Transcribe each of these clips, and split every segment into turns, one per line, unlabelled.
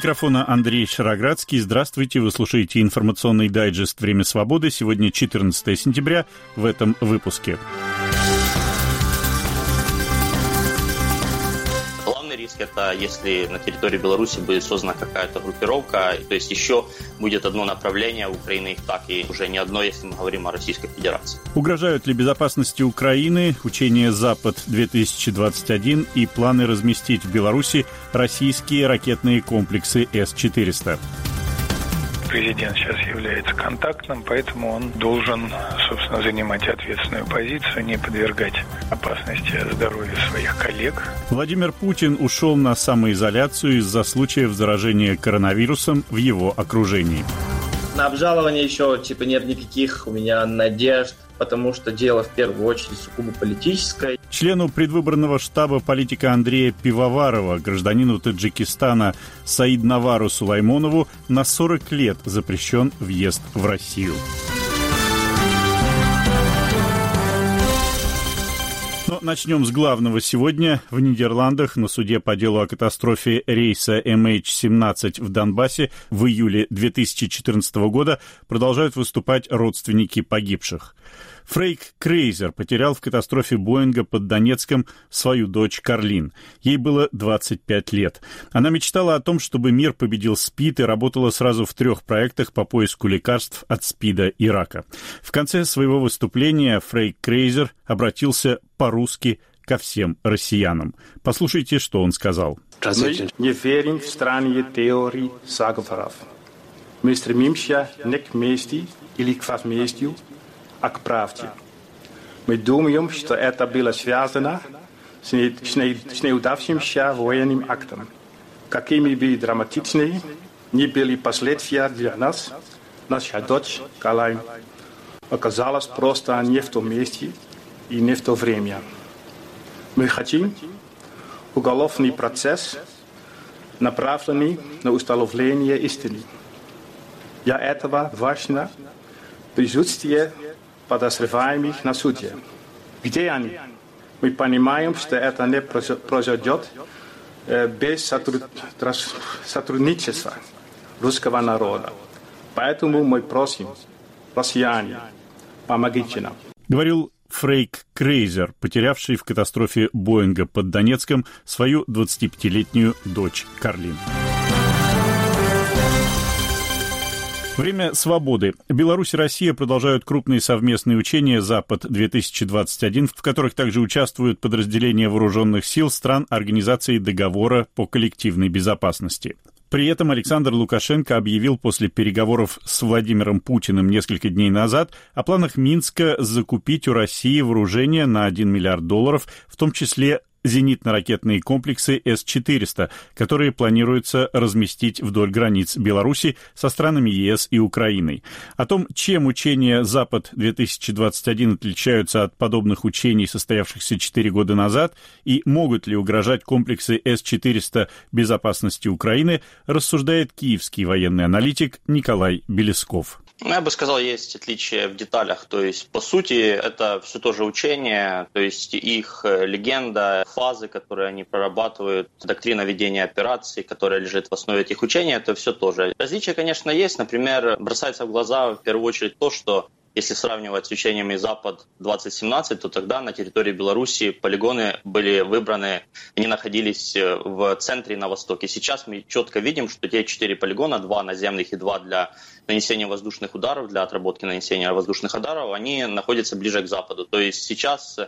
микрофона Андрей Шароградский. Здравствуйте, вы слушаете информационный дайджест «Время свободы». Сегодня 14 сентября в этом выпуске.
Это если на территории Беларуси будет создана какая-то группировка, то есть еще будет одно направление Украины их так, и уже не одно, если мы говорим о Российской Федерации.
Угрожают ли безопасности Украины учение «Запад-2021» и планы разместить в Беларуси российские ракетные комплексы С-400?
Президент сейчас является контактным, поэтому он должен, собственно, занимать ответственную позицию, не подвергать опасности здоровья своих коллег.
Владимир Путин ушел на самоизоляцию из-за случаев заражения коронавирусом в его окружении.
На обжалование еще типа нет никаких у меня надежд потому что дело в первую очередь сугубо политическое.
Члену предвыборного штаба политика Андрея Пивоварова, гражданину Таджикистана Саид Навару Сулаймонову на 40 лет запрещен въезд в Россию. Но начнем с главного. Сегодня в Нидерландах на суде по делу о катастрофе рейса MH17 в Донбассе в июле 2014 года продолжают выступать родственники погибших. Фрейк Крейзер потерял в катастрофе Боинга под Донецком свою дочь Карлин. Ей было 25 лет. Она мечтала о том, чтобы мир победил СПИД и работала сразу в трех проектах по поиску лекарств от СПИДа и рака. В конце своего выступления Фрейк Крейзер обратился по-русски ко всем россиянам. Послушайте, что он сказал.
Мы не верим в странные теории заговоров. Мы стремимся не к мести или к возмездию, а к правде. Мы думаем, что это было связано с, не, с, не, с неудавшимся военным актом. Какими бы драматичными ни были последствия для нас, наша дочь Калай оказалась просто не в том месте и не в то время. Мы хотим уголовный процесс, направленный на установление истины. Для этого важно присутствие подозреваемых на суде. Где они? Мы понимаем, что это не произойдет без сотрудничества русского народа. Поэтому мы просим, россияне, помогите нам.
Говорил Фрейк Крейзер, потерявший в катастрофе Боинга под Донецком свою 25-летнюю дочь Карлин. Время свободы. Беларусь и Россия продолжают крупные совместные учения «Запад-2021», в которых также участвуют подразделения вооруженных сил стран Организации договора по коллективной безопасности. При этом Александр Лукашенко объявил после переговоров с Владимиром Путиным несколько дней назад о планах Минска закупить у России вооружение на 1 миллиард долларов, в том числе зенитно-ракетные комплексы С-400, которые планируется разместить вдоль границ Беларуси со странами ЕС и Украиной. О том, чем учения «Запад-2021» отличаются от подобных учений, состоявшихся 4 года назад, и могут ли угрожать комплексы С-400 безопасности Украины, рассуждает киевский военный аналитик Николай Белесков.
Ну, я бы сказал, есть отличия в деталях. То есть, по сути, это все тоже учение, то есть их э, легенда, фазы, которые они прорабатывают, доктрина ведения операций, которая лежит в основе этих учений, это все тоже. Различия, конечно, есть. Например, бросается в глаза в первую очередь то, что если сравнивать с учениями Запад-2017, то тогда на территории Беларуси полигоны были выбраны, они находились э, в центре и на востоке. Сейчас мы четко видим, что те четыре полигона, два наземных и два для нанесения воздушных ударов, для отработки нанесения воздушных ударов, они находятся ближе к западу. То есть сейчас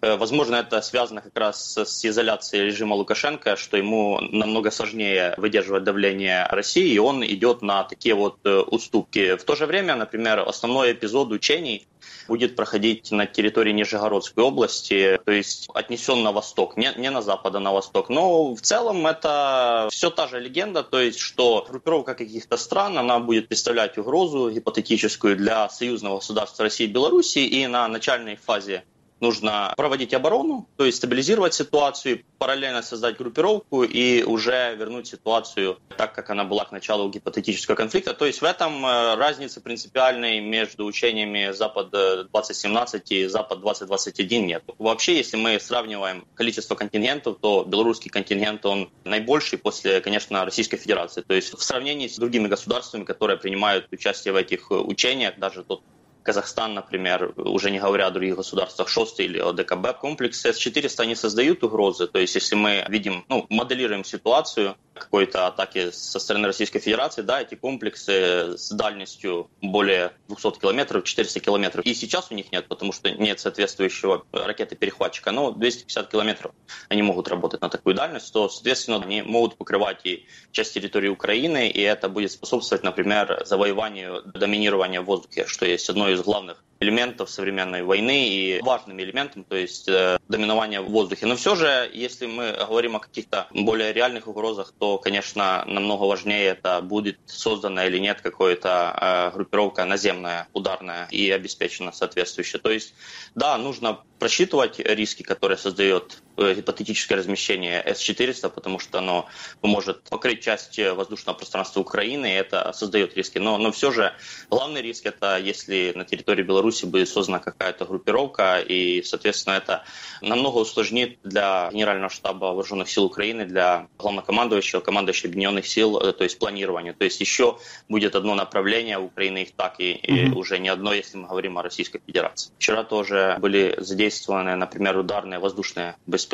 возможно, это связано как раз с изоляцией режима Лукашенко, что ему намного сложнее выдерживать давление России, и он идет на такие вот э, уступки. В то же время, например, основной эпизод учений будет проходить на территории Нижегородской области, то есть отнесен на восток, не, не на запад, а на восток. Но в целом это все та же легенда, то есть что группировка каких-то стран, она будет представлять угрозу гипотетическую для союзного государства России и Беларуси, и на начальной фазе нужно проводить оборону, то есть стабилизировать ситуацию, параллельно создать группировку и уже вернуть ситуацию так, как она была к началу гипотетического конфликта. То есть в этом э, разницы принципиальной между учениями Запад-2017 и Запад-2021 нет. Вообще, если мы сравниваем количество контингентов, то белорусский контингент, он наибольший после, конечно, Российской Федерации. То есть в сравнении с другими государствами, которые принимают участие в этих учениях, даже тот Казахстан, например, уже не говоря о других государствах, ШОСТ или ОДКБ, комплексы С-400 они создают угрозы. То есть если мы видим, ну, моделируем ситуацию, какой-то атаки со стороны Российской Федерации, да, эти комплексы с дальностью более 200 километров, 400 километров. И сейчас у них нет, потому что нет соответствующего ракеты-перехватчика, но 250 километров они могут работать на такую дальность, то, соответственно, они могут покрывать и часть территории Украины, и это будет способствовать, например, завоеванию доминирования в воздухе, что есть одно из главных элементов современной войны и важным элементом, то есть э, доминование в воздухе. Но все же, если мы говорим о каких-то более реальных угрозах, то, конечно, намного важнее это будет создана или нет какая-то э, группировка наземная, ударная и обеспечена соответствующая. То есть, да, нужно просчитывать риски, которые создает гипотетическое размещение С-400, потому что оно поможет покрыть часть воздушного пространства Украины, и это создает риски. Но, но все же главный риск это если на территории Беларуси будет создана какая-то группировка, и, соответственно, это намного усложнит для Генерального штаба Вооруженных сил Украины, для главнокомандующего, командующего Объединенных сил, э, то есть планирование. То есть еще будет одно направление, Украины их так, и, и уже не одно, если мы говорим о Российской Федерации. Вчера тоже были задействованы задействованы, например, ударные воздушные беспилотники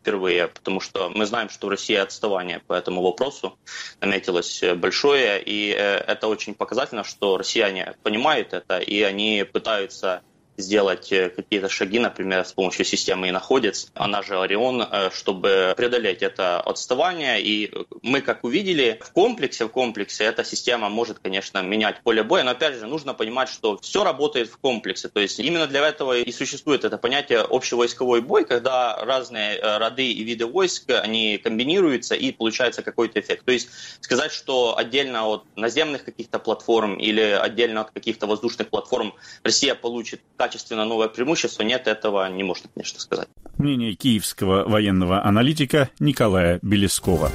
впервые, потому что мы знаем, что в России отставание по этому вопросу наметилось большое, и э, это очень показательно, что россияне понимают это, и они пытаются сделать э, какие-то шаги, например, с помощью системы «Иноходец», она же «Орион», э, чтобы преодолеть это отставание. И мы, как увидели, в комплексе, в комплексе эта система может, конечно, менять поле боя, но, опять же, нужно понимать, что все работает в комплексе. То есть именно для этого и существует это понятие общевойсковой бой, когда разные э, роды и виды войск, они комбинируются и получается какой-то эффект. То есть сказать, что отдельно от наземных каких-то платформ или отдельно от каких-то воздушных платформ Россия получит качественно новое преимущество, нет, этого не можно, конечно, сказать.
Мнение киевского военного аналитика Николая Белескова.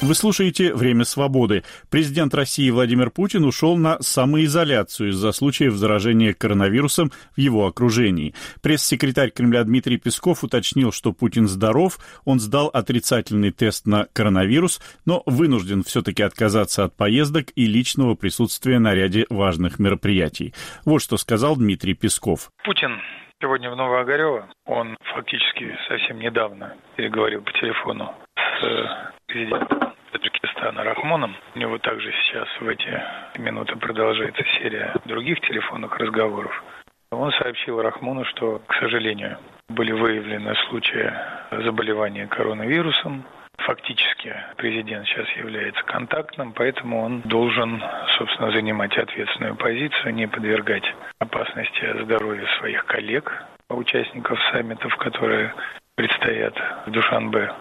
Вы слушаете «Время свободы». Президент России Владимир Путин ушел на самоизоляцию из-за случаев заражения коронавирусом в его окружении. Пресс-секретарь Кремля Дмитрий Песков уточнил, что Путин здоров, он сдал отрицательный тест на коронавирус, но вынужден все-таки отказаться от поездок и личного присутствия на ряде важных мероприятий. Вот что сказал Дмитрий Песков.
Путин сегодня в Новоогарево. Он фактически совсем недавно переговорил по телефону с президентом Таджикистана Рахмоном. У него также сейчас в эти минуты продолжается серия других телефонных разговоров. Он сообщил Рахмону, что, к сожалению, были выявлены случаи заболевания коронавирусом. Фактически президент сейчас является контактным, поэтому он должен, собственно, занимать ответственную позицию, не подвергать опасности здоровья своих коллег, участников саммитов, которые предстоят в Душанбе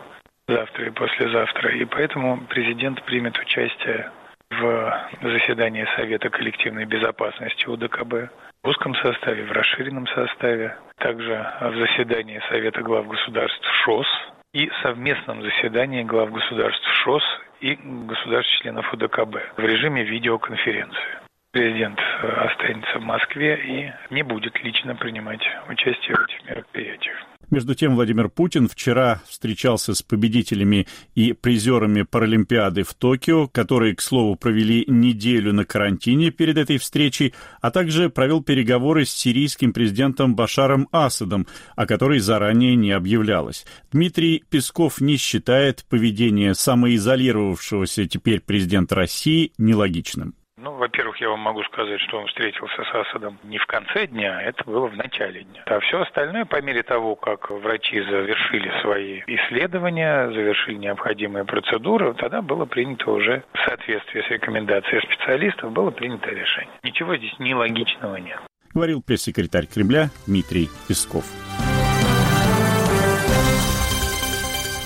завтра и послезавтра. И поэтому президент примет участие в заседании Совета коллективной безопасности УДКБ в узком составе, в расширенном составе, также в заседании Совета глав государств ШОС и совместном заседании глав государств ШОС и государств-членов УДКБ в режиме видеоконференции. Президент останется в Москве и не будет лично принимать участие в этих мероприятиях.
Между тем, Владимир Путин вчера встречался с победителями и призерами Паралимпиады в Токио, которые, к слову, провели неделю на карантине перед этой встречей, а также провел переговоры с сирийским президентом Башаром Асадом, о которой заранее не объявлялось. Дмитрий Песков не считает поведение самоизолировавшегося теперь президента России нелогичным.
Ну, во-первых, я вам могу сказать, что он встретился с Асадом не в конце дня, это было в начале дня. А все остальное, по мере того, как врачи завершили свои исследования, завершили необходимые процедуры, тогда было принято уже в соответствии с рекомендацией специалистов, было принято решение. Ничего здесь нелогичного нет.
Говорил пресс-секретарь Кремля Дмитрий Песков.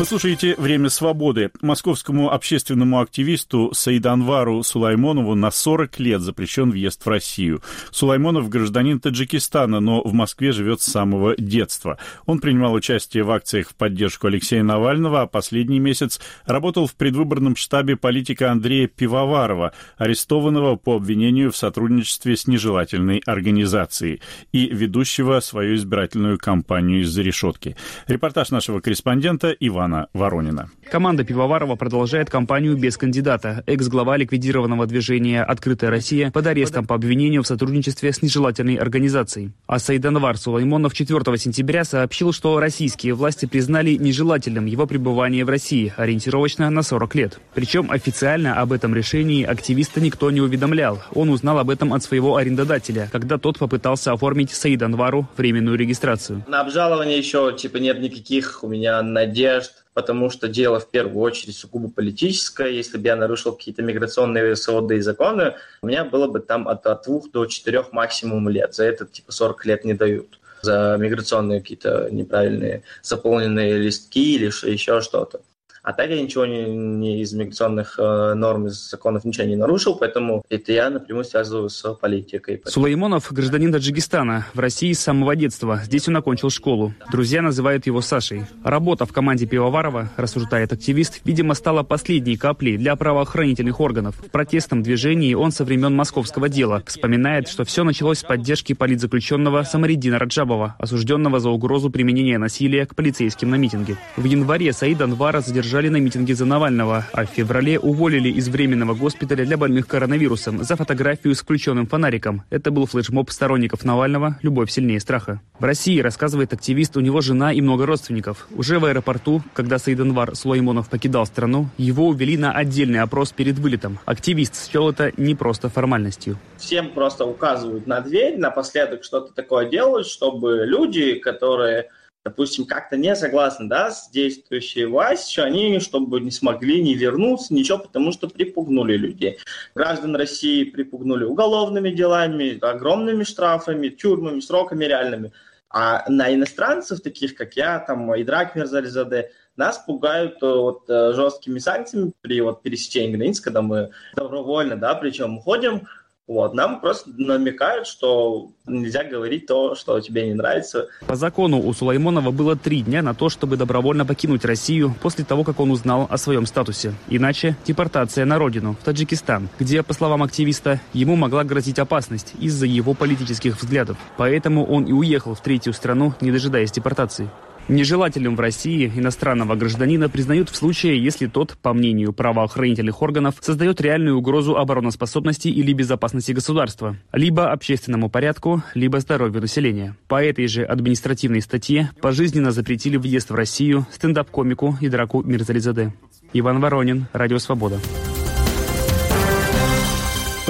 Вы слушаете «Время свободы». Московскому общественному активисту Саиданвару Сулаймонову на 40 лет запрещен въезд в Россию. Сулаймонов гражданин Таджикистана, но в Москве живет с самого детства. Он принимал участие в акциях в поддержку Алексея Навального, а последний месяц работал в предвыборном штабе политика Андрея Пивоварова, арестованного по обвинению в сотрудничестве с нежелательной организацией и ведущего свою избирательную кампанию из-за решетки. Репортаж нашего корреспондента Ивана Ивана Воронина.
Команда Пивоварова продолжает кампанию без кандидата. Экс-глава ликвидированного движения «Открытая Россия» под арестом по обвинению в сотрудничестве с нежелательной организацией. А Саиданвар Сулаймонов 4 сентября сообщил, что российские власти признали нежелательным его пребывание в России, ориентировочно на 40 лет. Причем официально об этом решении активиста никто не уведомлял. Он узнал об этом от своего арендодателя, когда тот попытался оформить Саиданвару временную регистрацию.
На обжалование еще типа нет никаких у меня надежд потому что дело в первую очередь сугубо политическое. Если бы я нарушил какие-то миграционные СОД и законы, у меня было бы там от, от двух до четырех максимум лет. За это типа 40 лет не дают. За миграционные какие-то неправильные заполненные листки или еще что-то. А так я ничего не, не из миграционных э, норм, из законов ничего не нарушил, поэтому это я напрямую связываю с политикой.
Сулеймонов – гражданин Таджикистана, в России с самого детства. Здесь он окончил школу. Друзья называют его Сашей. Работа в команде Пивоварова, рассуждает активист, видимо, стала последней каплей для правоохранительных органов. В протестном движении он со времен московского дела вспоминает, что все началось с поддержки политзаключенного Самаридина Раджабова, осужденного за угрозу применения насилия к полицейским на митинге. В январе Саид Анвара задержали задержали на митинге за Навального, а в феврале уволили из временного госпиталя для больных коронавирусом за фотографию с включенным фонариком. Это был флешмоб сторонников Навального «Любовь сильнее страха». В России, рассказывает активист, у него жена и много родственников. Уже в аэропорту, когда Саиданвар Сулаймонов покидал страну, его увели на отдельный опрос перед вылетом. Активист счел это не просто формальностью.
Всем просто указывают на дверь, напоследок что-то такое делают, чтобы люди, которые допустим, как-то не согласны да, с действующей властью, они, чтобы не смогли не вернуться, ничего, потому что припугнули людей. Граждан России припугнули уголовными делами, огромными штрафами, тюрьмами, сроками реальными. А на иностранцев, таких как я, там, и Драк Мерзализаде, нас пугают э, вот, э, жесткими санкциями при вот, пересечении границ, когда мы добровольно, да, причем уходим, вот, нам просто намекают, что нельзя говорить то, что тебе не нравится.
По закону у Сулаймонова было три дня на то, чтобы добровольно покинуть Россию после того, как он узнал о своем статусе. Иначе депортация на родину, в Таджикистан, где, по словам активиста, ему могла грозить опасность из-за его политических взглядов. Поэтому он и уехал в третью страну, не дожидаясь депортации. Нежелательным в России иностранного гражданина признают в случае, если тот, по мнению правоохранительных органов, создает реальную угрозу обороноспособности или безопасности государства, либо общественному порядку, либо здоровью населения. По этой же административной статье пожизненно запретили въезд в Россию стендап-комику и драку Мирзализаде. Иван Воронин, Радио Свобода.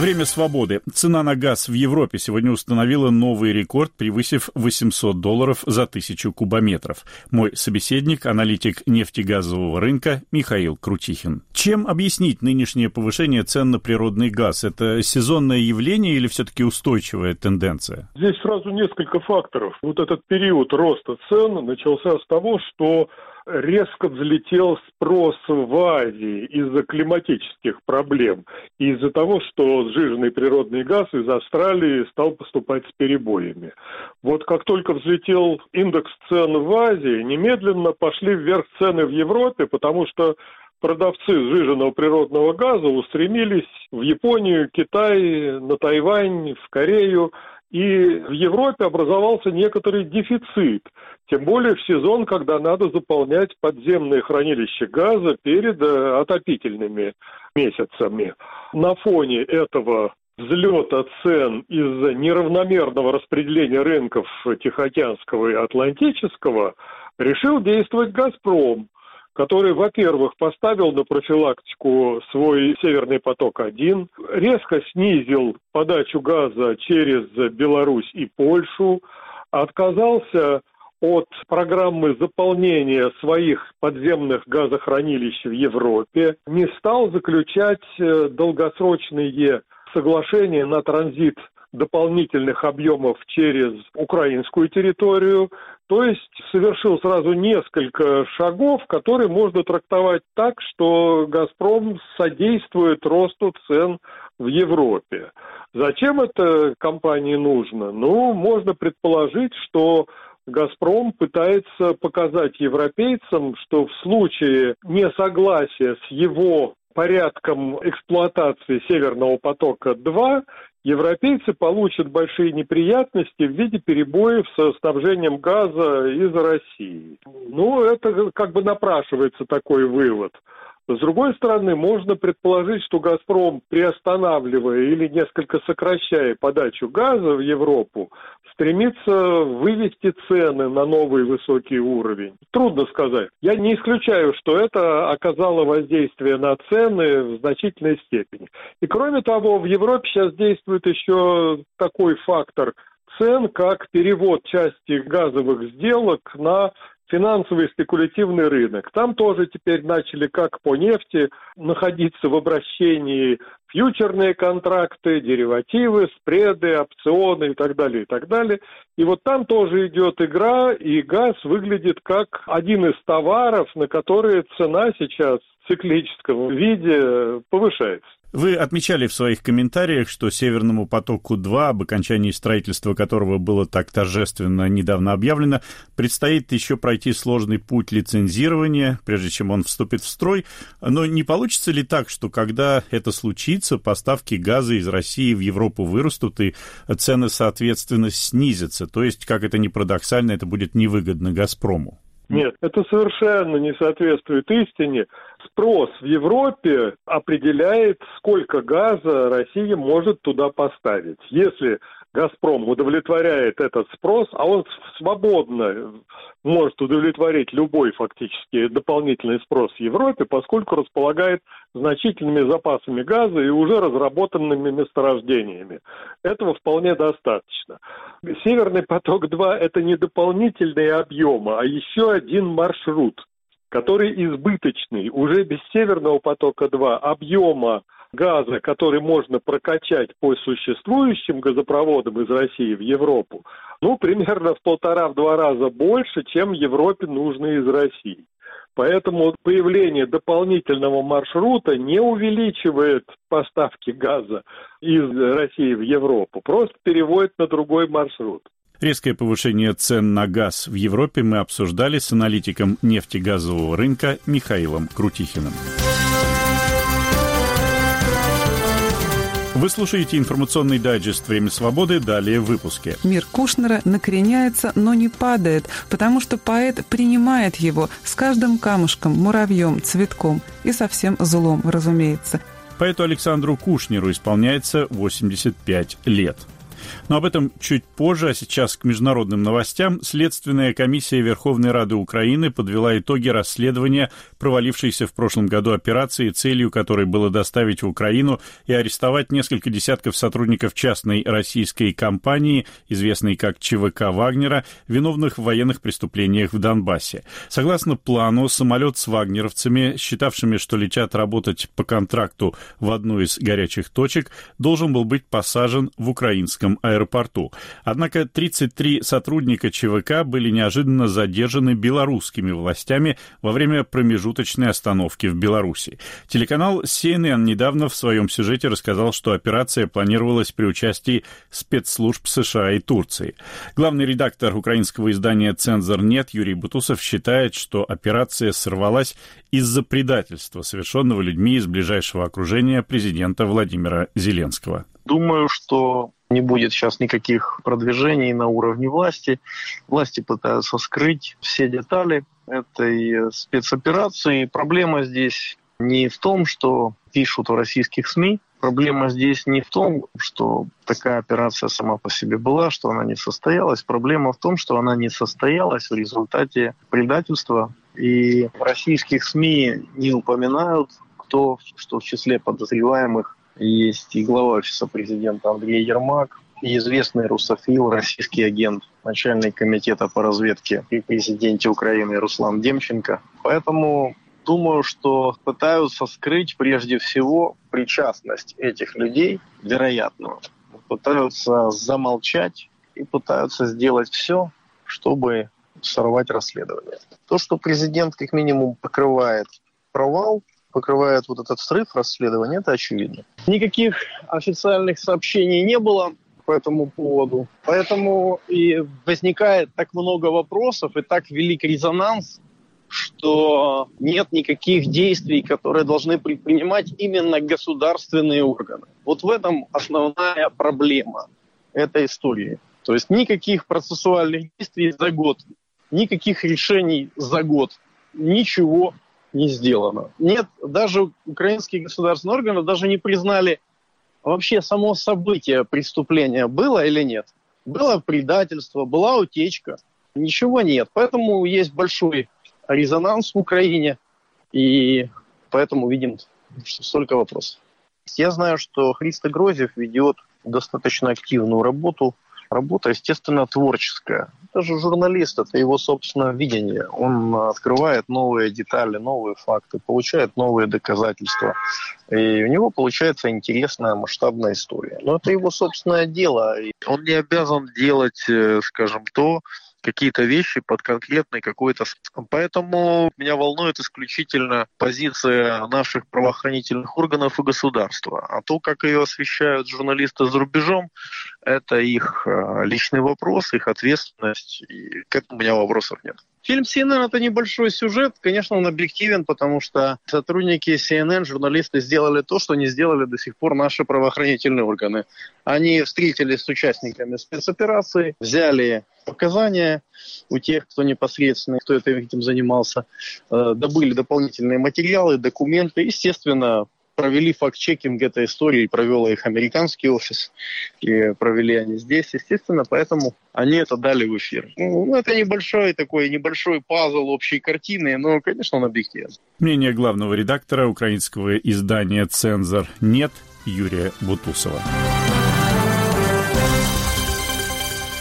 Время свободы. Цена на газ в Европе сегодня установила новый рекорд, превысив 800 долларов за тысячу кубометров. Мой собеседник, аналитик нефтегазового рынка Михаил Крутихин. Чем объяснить нынешнее повышение цен на природный газ? Это сезонное явление или все-таки устойчивая тенденция?
Здесь сразу несколько факторов. Вот этот период роста цен начался с того, что резко взлетел спрос в Азии из-за климатических проблем и из-за того, что сжиженный природный газ из Австралии стал поступать с перебоями. Вот как только взлетел индекс цен в Азии, немедленно пошли вверх цены в Европе, потому что продавцы сжиженного природного газа устремились в Японию, Китай, на Тайвань, в Корею, и в Европе образовался некоторый дефицит, тем более в сезон, когда надо заполнять подземные хранилища газа перед э, отопительными месяцами. На фоне этого взлета цен из-за неравномерного распределения рынков Тихоокеанского и Атлантического решил действовать «Газпром», который, во-первых, поставил на профилактику свой «Северный поток-1», резко снизил подачу газа через Беларусь и Польшу, отказался от программы заполнения своих подземных газохранилищ в Европе, не стал заключать э, долгосрочные соглашения на транзит дополнительных объемов через украинскую территорию. То есть совершил сразу несколько шагов, которые можно трактовать так, что «Газпром» содействует росту цен в Европе. Зачем это компании нужно? Ну, можно предположить, что «Газпром» пытается показать европейцам, что в случае несогласия с его порядком эксплуатации «Северного потока-2» европейцы получат большие неприятности в виде перебоев со снабжением газа из России. Ну, это как бы напрашивается такой вывод. С другой стороны, можно предположить, что «Газпром», приостанавливая или несколько сокращая подачу газа в Европу, стремится вывести цены на новый высокий уровень. Трудно сказать. Я не исключаю, что это оказало воздействие на цены в значительной степени. И кроме того, в Европе сейчас действует еще такой фактор цен, как перевод части газовых сделок на финансовый спекулятивный рынок. Там тоже теперь начали, как по нефти, находиться в обращении фьючерные контракты, деривативы, спреды, опционы и так далее, и так далее. И вот там тоже идет игра, и газ выглядит как один из товаров, на которые цена сейчас в циклическом виде повышается.
Вы отмечали в своих комментариях, что Северному потоку-2, об окончании строительства которого было так торжественно недавно объявлено, предстоит еще пройти сложный путь лицензирования, прежде чем он вступит в строй. Но не получится ли так, что когда это случится, поставки газа из России в Европу вырастут и цены, соответственно, снизятся? То есть, как это ни парадоксально, это будет невыгодно «Газпрому»?
Нет, это совершенно не соответствует истине. Спрос в Европе определяет, сколько газа Россия может туда поставить. Если «Газпром» удовлетворяет этот спрос, а он свободно может удовлетворить любой фактически дополнительный спрос в Европе, поскольку располагает значительными запасами газа и уже разработанными месторождениями. Этого вполне достаточно. Северный поток-2 – это не дополнительные объемы, а еще один маршрут, который избыточный. Уже без Северного потока-2 объема газа, который можно прокачать по существующим газопроводам из России в Европу, ну, примерно в полтора-два раза больше, чем Европе нужно из России. Поэтому появление дополнительного маршрута не увеличивает поставки газа из России в Европу, просто переводит на другой маршрут.
Резкое повышение цен на газ в Европе мы обсуждали с аналитиком нефтегазового рынка Михаилом Крутихиным. Вы слушаете информационный дайджест «Время свободы». Далее в выпуске.
Мир Кушнера накреняется, но не падает, потому что поэт принимает его с каждым камушком, муравьем, цветком и совсем злом, разумеется.
Поэту Александру Кушнеру исполняется 85 лет. Но об этом чуть позже, а сейчас к международным новостям. Следственная комиссия Верховной Рады Украины подвела итоги расследования провалившейся в прошлом году операции, целью которой было доставить в Украину и арестовать несколько десятков сотрудников частной российской компании, известной как ЧВК Вагнера, виновных в военных преступлениях в Донбассе. Согласно плану, самолет с вагнеровцами, считавшими, что летят работать по контракту в одну из горячих точек, должен был быть посажен в украинском аэропорту. Однако 33 сотрудника ЧВК были неожиданно задержаны белорусскими властями во время промежуточной остановки в Беларуси. Телеканал CNN недавно в своем сюжете рассказал, что операция планировалась при участии спецслужб США и Турции. Главный редактор украинского издания «Цензор нет» Юрий Бутусов считает, что операция сорвалась из-за предательства, совершенного людьми из ближайшего окружения президента Владимира Зеленского.
Думаю, что не будет сейчас никаких продвижений на уровне власти. Власти пытаются скрыть все детали этой спецоперации. Проблема здесь не в том, что пишут в российских СМИ. Проблема здесь не в том, что такая операция сама по себе была, что она не состоялась. Проблема в том, что она не состоялась в результате предательства. И в российских СМИ не упоминают, кто, что в числе подозреваемых есть и глава офиса президента Андрей Ермак, и известный русофил, российский агент, начальник комитета по разведке при президенте Украины Руслан Демченко. Поэтому думаю, что пытаются скрыть прежде всего причастность этих людей, вероятную, пытаются замолчать и пытаются сделать все, чтобы сорвать расследование. То, что президент как минимум покрывает провал, покрывает вот этот срыв расследования, это очевидно. Никаких официальных сообщений не было по этому поводу. Поэтому и возникает так много вопросов и так велик резонанс, что нет никаких действий, которые должны предпринимать именно государственные органы. Вот в этом основная проблема этой истории. То есть никаких процессуальных действий за год, никаких решений за год, ничего не сделано. Нет, даже украинские государственные органы даже не признали вообще само событие преступления было или нет. Было предательство, была утечка, ничего нет. Поэтому есть большой резонанс в Украине, и поэтому видим столько вопросов. Я знаю, что Христо Грозев ведет достаточно активную работу Работа, естественно, творческая. Это же журналист, это его собственное видение. Он открывает новые детали, новые факты, получает новые доказательства. И у него получается интересная масштабная история. Но это его собственное дело. Он не обязан делать, э, скажем, то, какие-то вещи под конкретный какой-то... Поэтому меня волнует исключительно позиция наших правоохранительных органов и государства. А то, как ее освещают журналисты за рубежом, это их э, личный вопрос, их ответственность, и к этому у меня вопросов нет. Фильм CNN это небольшой сюжет. Конечно, он объективен, потому что сотрудники CNN, журналисты сделали то, что не сделали до сих пор наши правоохранительные органы. Они встретились с участниками спецоперации, взяли показания у тех, кто непосредственно, кто этим занимался, э, добыли дополнительные материалы, документы. Естественно, провели факт-чекинг этой истории, провел их американский офис, и провели они здесь, естественно, поэтому они это дали в эфир. Ну, это небольшой такой, небольшой пазл общей картины, но, конечно, он объективен.
Мнение главного редактора украинского издания «Цензор» нет Юрия Бутусова.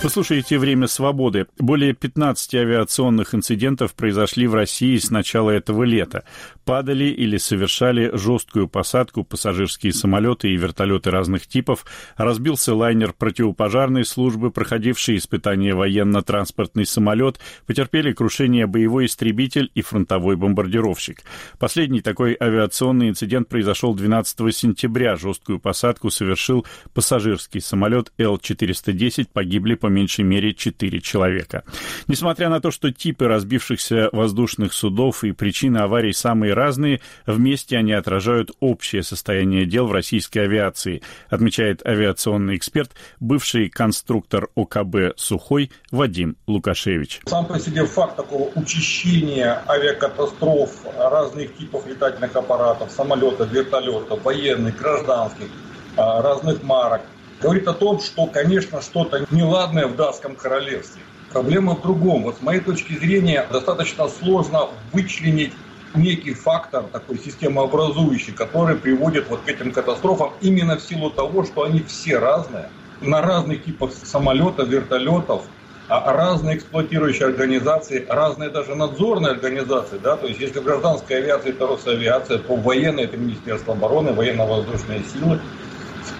Вы слушаете «Время свободы». Более 15 авиационных инцидентов произошли в России с начала этого лета. Падали или совершали жесткую посадку пассажирские самолеты и вертолеты разных типов. Разбился лайнер противопожарной службы, проходивший испытание военно-транспортный самолет. Потерпели крушение боевой истребитель и фронтовой бомбардировщик. Последний такой авиационный инцидент произошел 12 сентября. Жесткую посадку совершил пассажирский самолет Л-410. Погибли по меньшей мере 4 человека. Несмотря на то, что типы разбившихся воздушных судов и причины аварий самые разные, вместе они отражают общее состояние дел в российской авиации, отмечает авиационный эксперт, бывший конструктор ОКБ «Сухой» Вадим Лукашевич.
Сам по себе факт такого учащения авиакатастроф разных типов летательных аппаратов, самолетов, вертолетов, военных, гражданских, а, разных марок – говорит о том, что, конечно, что-то неладное в датском королевстве. Проблема в другом. Вот с моей точки зрения достаточно сложно вычленить некий фактор такой системообразующий, который приводит вот к этим катастрофам именно в силу того, что они все разные, на разных типах самолетов, вертолетов, а разные эксплуатирующие организации, разные даже надзорные организации, да, то есть если в гражданской авиации это Росавиация, то в военной это Министерство обороны, военно-воздушные силы,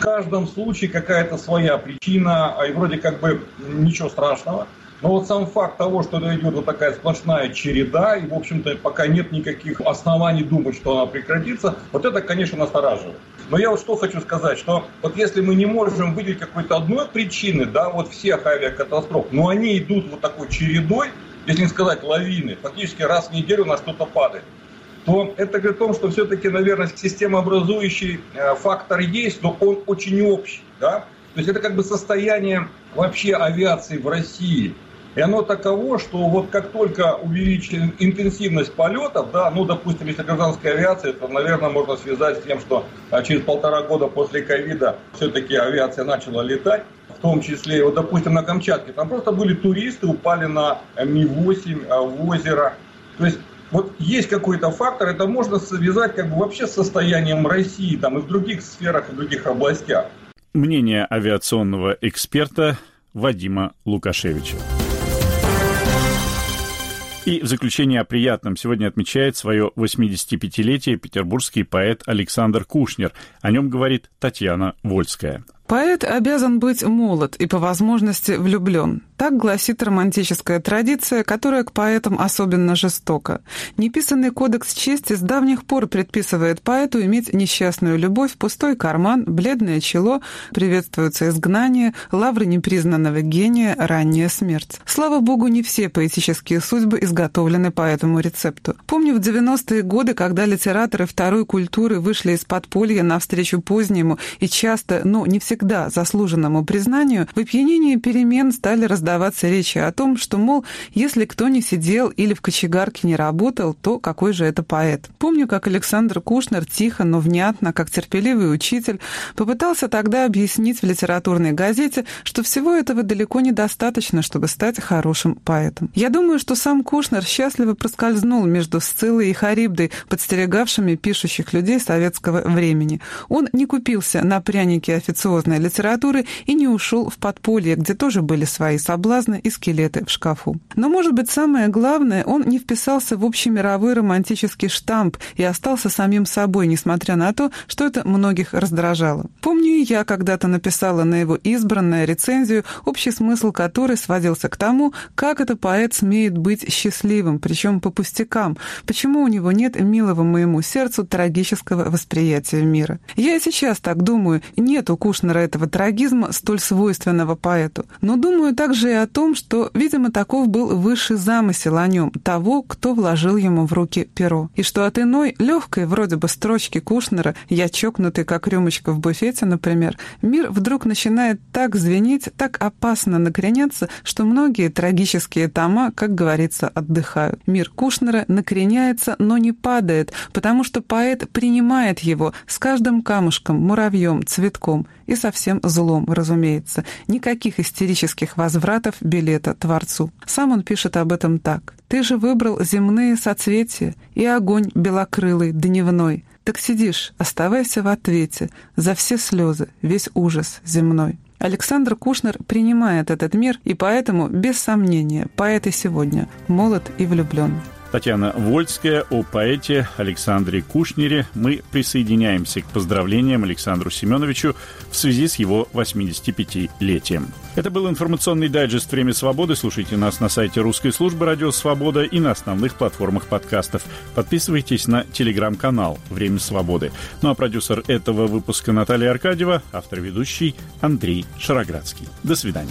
в каждом случае какая-то своя причина, а и вроде как бы ничего страшного. Но вот сам факт того, что идет вот такая сплошная череда, и, в общем-то, пока нет никаких оснований думать, что она прекратится, вот это, конечно, настораживает. Но я вот что хочу сказать, что вот если мы не можем выделить какой-то одной причины, да, вот всех авиакатастроф, но они идут вот такой чередой, если не сказать лавины, фактически раз в неделю на что-то падает то это говорит о том, что все-таки, наверное, системообразующий э, фактор есть, но он очень общий. Да? То есть это как бы состояние вообще авиации в России. И оно таково, что вот как только увеличили интенсивность полетов, да, ну, допустим, если гражданская авиация, то, наверное, можно связать с тем, что а, через полтора года после ковида все-таки авиация начала летать, в том числе, вот, допустим, на Камчатке, там просто были туристы, упали на Ми-8 а, в озеро. То есть вот есть какой-то фактор, это можно связать как бы вообще с состоянием России там и в других сферах, и в других областях.
Мнение авиационного эксперта Вадима Лукашевича. И в заключение о приятном сегодня отмечает свое 85-летие петербургский поэт Александр Кушнер. О нем говорит Татьяна Вольская.
Поэт обязан быть молод и по возможности влюблен. Так гласит романтическая традиция, которая к поэтам особенно жестока. Неписанный кодекс чести с давних пор предписывает поэту иметь несчастную любовь, пустой карман, бледное чело, приветствуется изгнание, лавры непризнанного гения, ранняя смерть. Слава богу, не все поэтические судьбы изготовлены по этому рецепту. Помню в 90-е годы, когда литераторы второй культуры вышли из подполья навстречу позднему и часто, но не всегда заслуженному признанию, в опьянении перемен стали раздаваться речи о том, что, мол, если кто не сидел или в кочегарке не работал, то какой же это поэт. Помню, как Александр Кушнер тихо, но внятно, как терпеливый учитель, попытался тогда объяснить в литературной газете, что всего этого далеко недостаточно, чтобы стать хорошим поэтом. Я думаю, что сам Кушнер счастливо проскользнул между Сциллой и Харибдой, подстерегавшими пишущих людей советского времени. Он не купился на пряники официозной литературы и не ушел в подполье, где тоже были свои соблазны и скелеты в шкафу. Но, может быть, самое главное, он не вписался в общемировой романтический штамп и остался самим собой, несмотря на то, что это многих раздражало. Помню, я когда-то написала на его избранную рецензию, общий смысл которой сводился к тому, как это поэт смеет быть счастливым, причем по пустякам, почему у него нет милого моему сердцу трагического восприятия мира. Я и сейчас так думаю, нет у Кушнера этого трагизма, столь свойственного поэту. Но думаю также и о том, что, видимо, таков был высший замысел о нем, того, кто вложил ему в руки перо. И что от иной, легкой вроде бы строчки Кушнера «Я чокнутый, как рюмочка в буфете», например, мир вдруг начинает так звенеть, так опасно накреняться, что многие трагические тома, как говорится, отдыхают. Мир Кушнера накреняется, но не падает, потому что поэт принимает его с каждым камушком, муравьем, цветком и совсем злом, разумеется. Никаких истерических возвратов билета Творцу. Сам он пишет об этом так. «Ты же выбрал земные соцветия и огонь белокрылый, дневной. Так сидишь, оставайся в ответе за все слезы, весь ужас земной». Александр Кушнер принимает этот мир и поэтому, без сомнения, поэт и сегодня молод и влюблен.
Татьяна Вольская о поэте Александре Кушнере. Мы присоединяемся к поздравлениям Александру Семеновичу в связи с его 85-летием. Это был информационный дайджест «Время свободы». Слушайте нас на сайте русской службы «Радио Свобода» и на основных платформах подкастов. Подписывайтесь на телеграм-канал «Время свободы». Ну а продюсер этого выпуска Наталья Аркадьева, автор-ведущий Андрей Шароградский. До свидания.